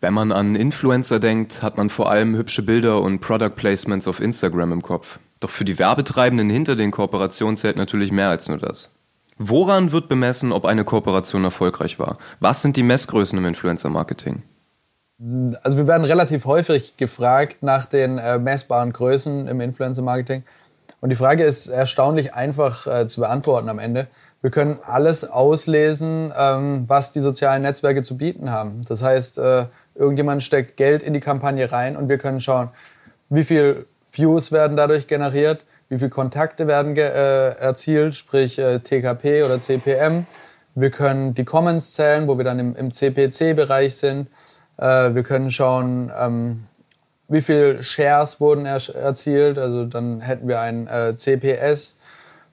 Wenn man an Influencer denkt, hat man vor allem hübsche Bilder und Product Placements auf Instagram im Kopf. Doch für die Werbetreibenden hinter den Kooperationen zählt natürlich mehr als nur das. Woran wird bemessen, ob eine Kooperation erfolgreich war? Was sind die Messgrößen im Influencer-Marketing? Also wir werden relativ häufig gefragt nach den äh, messbaren Größen im Influencer-Marketing. Und die Frage ist erstaunlich einfach äh, zu beantworten am Ende. Wir können alles auslesen, ähm, was die sozialen Netzwerke zu bieten haben. Das heißt, äh, irgendjemand steckt Geld in die Kampagne rein und wir können schauen, wie viel Views werden dadurch generiert, wie viele Kontakte werden äh, erzielt, sprich äh, TKP oder CPM. Wir können die Comments zählen, wo wir dann im, im CPC-Bereich sind. Äh, wir können schauen, ähm, wie viele Shares wurden er erzielt. Also dann hätten wir ein äh, CPS.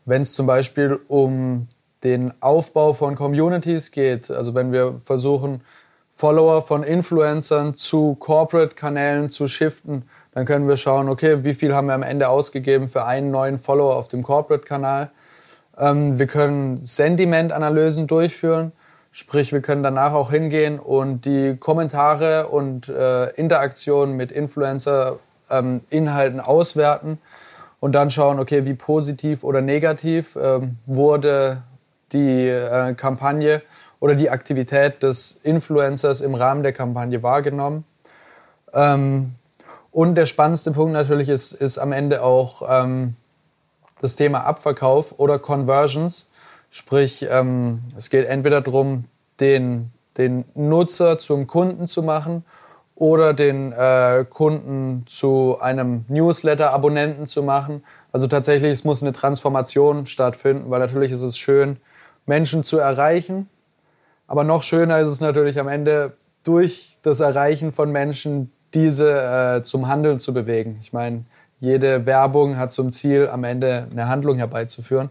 Wenn es zum Beispiel um den Aufbau von Communities geht, also wenn wir versuchen, Follower von Influencern zu Corporate-Kanälen zu shiften, dann können wir schauen, okay, wie viel haben wir am Ende ausgegeben für einen neuen Follower auf dem Corporate-Kanal. Ähm, wir können Sentiment-Analysen durchführen, sprich, wir können danach auch hingehen und die Kommentare und äh, Interaktionen mit Influencer-Inhalten ähm, auswerten und dann schauen, okay, wie positiv oder negativ ähm, wurde die äh, Kampagne oder die Aktivität des Influencers im Rahmen der Kampagne wahrgenommen. Ähm, und der spannendste Punkt natürlich ist, ist am Ende auch ähm, das Thema Abverkauf oder Conversions. Sprich, ähm, es geht entweder darum, den, den Nutzer zum Kunden zu machen oder den äh, Kunden zu einem Newsletter-Abonnenten zu machen. Also tatsächlich, es muss eine Transformation stattfinden, weil natürlich ist es schön, Menschen zu erreichen. Aber noch schöner ist es natürlich am Ende durch das Erreichen von Menschen diese äh, zum Handeln zu bewegen. Ich meine, jede Werbung hat zum Ziel, am Ende eine Handlung herbeizuführen.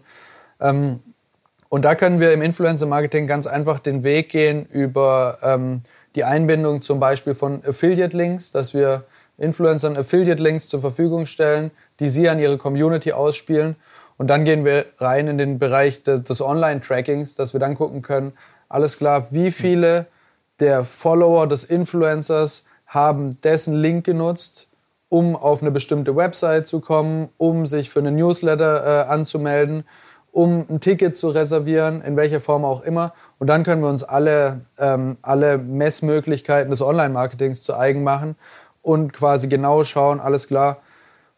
Ähm, und da können wir im Influencer-Marketing ganz einfach den Weg gehen über ähm, die Einbindung zum Beispiel von Affiliate-Links, dass wir Influencern Affiliate-Links zur Verfügung stellen, die sie an ihre Community ausspielen. Und dann gehen wir rein in den Bereich des, des Online-Trackings, dass wir dann gucken können, alles klar, wie viele der Follower des Influencers haben dessen Link genutzt, um auf eine bestimmte Website zu kommen, um sich für eine Newsletter äh, anzumelden, um ein Ticket zu reservieren, in welcher Form auch immer. Und dann können wir uns alle, ähm, alle Messmöglichkeiten des Online-Marketings zu eigen machen und quasi genau schauen, alles klar,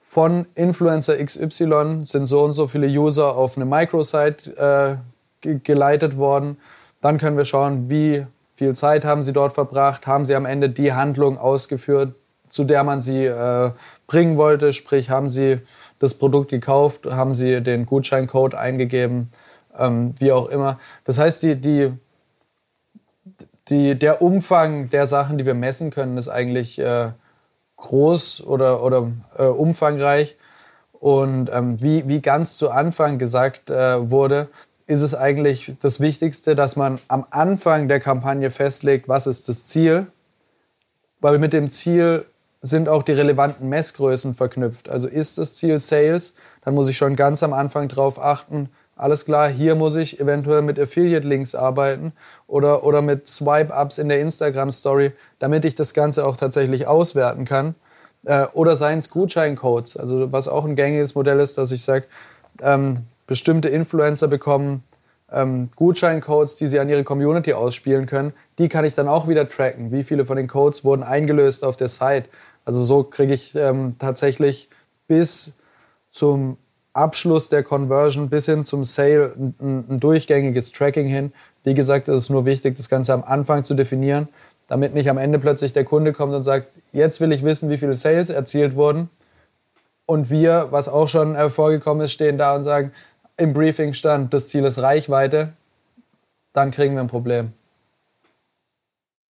von Influencer XY sind so und so viele User auf eine Microsite äh, geleitet worden. Dann können wir schauen, wie viel Zeit haben sie dort verbracht, haben sie am Ende die Handlung ausgeführt, zu der man sie äh, bringen wollte, sprich haben sie das Produkt gekauft, haben sie den Gutscheincode eingegeben, ähm, wie auch immer. Das heißt, die, die, die, der Umfang der Sachen, die wir messen können, ist eigentlich äh, groß oder, oder äh, umfangreich. Und ähm, wie, wie ganz zu Anfang gesagt äh, wurde, ist es eigentlich das Wichtigste, dass man am Anfang der Kampagne festlegt, was ist das Ziel, weil mit dem Ziel sind auch die relevanten Messgrößen verknüpft. Also ist das Ziel Sales, dann muss ich schon ganz am Anfang darauf achten, alles klar, hier muss ich eventuell mit Affiliate-Links arbeiten oder, oder mit Swipe-Ups in der Instagram-Story, damit ich das Ganze auch tatsächlich auswerten kann. Äh, oder seien es Gutscheincodes, also was auch ein gängiges Modell ist, dass ich sage, ähm, bestimmte Influencer bekommen ähm, Gutscheincodes, die sie an ihre Community ausspielen können. Die kann ich dann auch wieder tracken. Wie viele von den Codes wurden eingelöst auf der Site? Also so kriege ich ähm, tatsächlich bis zum Abschluss der Conversion bis hin zum Sale ein, ein, durchgängiges Tracking hin. Wie gesagt, es ist nur wichtig, das Ganze am Anfang zu definieren, damit nicht am Ende plötzlich der Kunde kommt und sagt, jetzt will ich wissen, wie viele Sales erzielt wurden. Und wir, was auch schon vorgekommen ist, stehen da und sagen, im Briefing stand, das Ziel ist Reichweite, dann kriegen wir ein Problem.